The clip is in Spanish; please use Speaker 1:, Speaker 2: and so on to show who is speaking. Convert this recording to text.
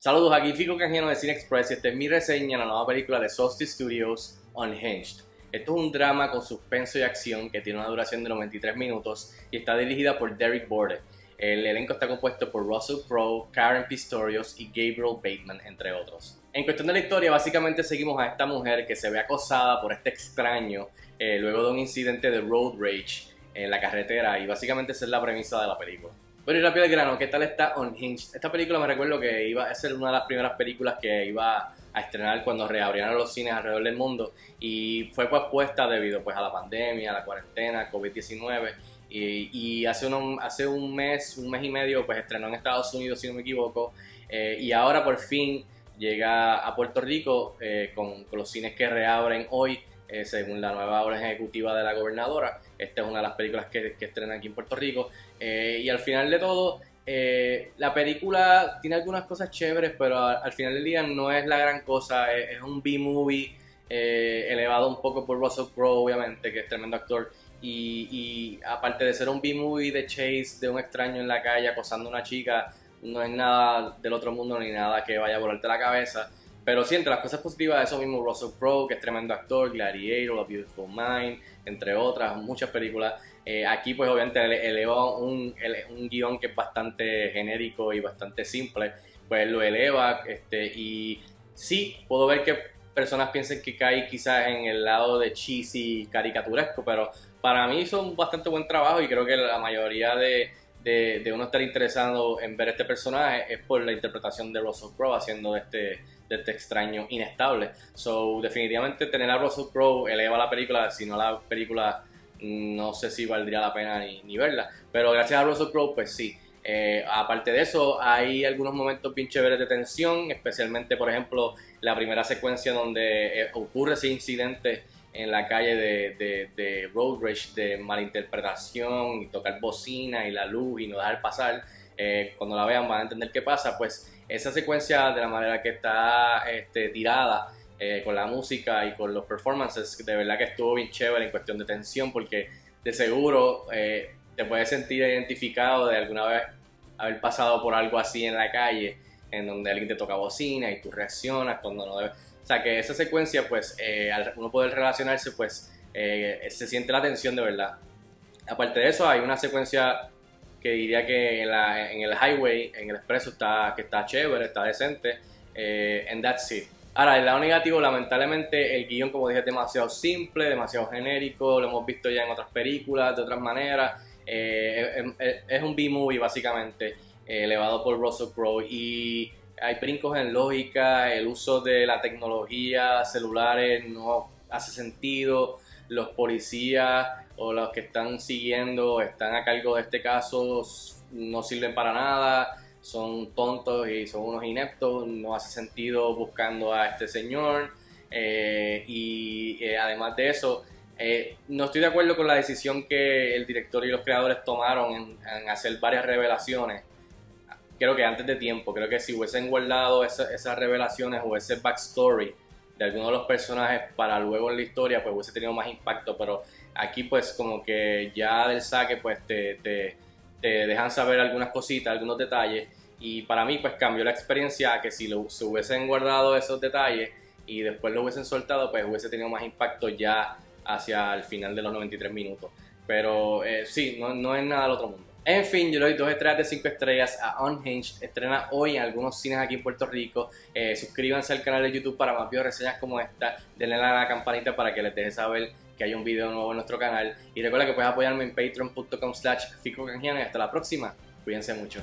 Speaker 1: Saludos, aquí Fico Canjiano de Cine Express y esta es mi reseña de la nueva película de Solstice Studios, Unhinged. Esto es un drama con suspenso y acción que tiene una duración de 93 minutos y está dirigida por Derek Borde. El elenco está compuesto por Russell Crowe, Karen Pistorius y Gabriel Bateman, entre otros. En cuestión de la historia, básicamente seguimos a esta mujer que se ve acosada por este extraño eh, luego de un incidente de road rage en la carretera y básicamente esa es la premisa de la película. Bueno, y rápido el grano, ¿qué tal está Unhinged? Esta película me recuerdo que iba a ser una de las primeras películas que iba a estrenar cuando reabrieron los cines alrededor del mundo y fue pospuesta debido pues a la pandemia, a la cuarentena, COVID-19 y, hace, un, hace un mes, un mes y medio pues estrenó en Estados Unidos si no me equivoco eh, y ahora por fin llega a Puerto Rico eh, con, con los cines que reabren hoy eh, según la nueva orden ejecutiva de la gobernadora. Esta es una de las películas que, que estrenan aquí en Puerto Rico. Eh, y al final de todo, eh, la película tiene algunas cosas chéveres, pero al, final del día no es la gran cosa. Es, un B-movie elevado un poco por Russell Crowe, obviamente, que es tremendo actor. Y, y aparte de ser un B-movie de Chase, de un extraño en la calle acosando a una chica, no es nada del otro mundo ni nada que vaya a volarte la cabeza. Pero sí, entre las cosas positivas eso mismo, Russell Crowe, que es tremendo actor, Gladiator, A Beautiful Mind, entre otras, muchas películas. Eh, aquí pues obviamente eleva un, un guion que es bastante genérico y bastante simple, pues lo eleva este, y sí, puedo ver que personas piensen que cae quizás en el lado de cheesy caricaturesco, pero para mí hizo un bastante buen trabajo y creo que la mayoría de, de, de uno estar interesado en ver este personaje es por la interpretación de Russell Crowe haciendo este de este extraño inestable. So, definitivamente tener a Russell Crowe eleva la película, si no la película no sé si valdría la pena ni, verla, pero gracias a Russell Crowe pues sí. Eh, aparte de eso, hay algunos momentos bien chéveres de tensión, especialmente por ejemplo la primera secuencia donde eh, ocurre ese incidente en la calle de, road rage, de malinterpretación y tocar bocina y la luz y no dejar pasar. Eh, cuando la vean van a entender qué pasa, pues esa secuencia de la manera que está este, tirada eh, con la música y con los performances, de verdad que estuvo bien chévere en cuestión de tensión porque de seguro eh, te puedes sentir identificado de alguna vez haber pasado por algo así en la calle, en donde alguien te toca bocina y tú reaccionas cuando no debes. Sea que esa secuencia, pues, eh, al uno poder relacionarse, pues, se siente la tensión de verdad. Aparte de eso, hay una secuencia que diría que en, la, en el highway, en el expreso, está, que está chévere, está decente, eh, and that's it. Ahora, el lado negativo, lamentablemente, el guion, como dije, es demasiado simple, demasiado genérico, lo hemos visto ya en otras películas, de otras maneras. Eh, es, un B-movie, básicamente, eh, elevado por Russell Crowe. Y hay brincos en lógica, el uso de la tecnología, celulares, no hace sentido. Los policías o los que están siguiendo, están a cargo de este caso, no sirven para nada, son tontos y son unos ineptos, no hace sentido buscando a este señor. Eh, y eh, además de eso, eh, no estoy de acuerdo con la decisión que el director y los creadores tomaron en, hacer varias revelaciones. Creo que antes de tiempo, creo que si hubiesen guardado esas revelaciones o ese backstory de alguno de los personajes para luego en la historia, pues hubiese tenido más impacto. Pero Aquí pues como que ya del saque pues te, te, dejan saber algunas cositas, algunos detalles y para mí pues cambió la experiencia que si lo, se hubiesen guardado esos detalles y después lo hubiesen soltado pues hubiese tenido más impacto ya hacia el final de los 93 minutos. Pero eh, sí, no, no es nada del otro mundo. En fin, yo le doy dos estrellas de 5 estrellas a Unhinged. Estrena hoy en algunos cines aquí en Puerto Rico. Eh, suscríbanse al canal de YouTube para más videos reseñas como esta. Denle a la campanita para que les deje saber que hay un video nuevo en nuestro canal. Y recuerda que puedes apoyarme en patreon.com slash fico y hasta la próxima. Cuídense mucho.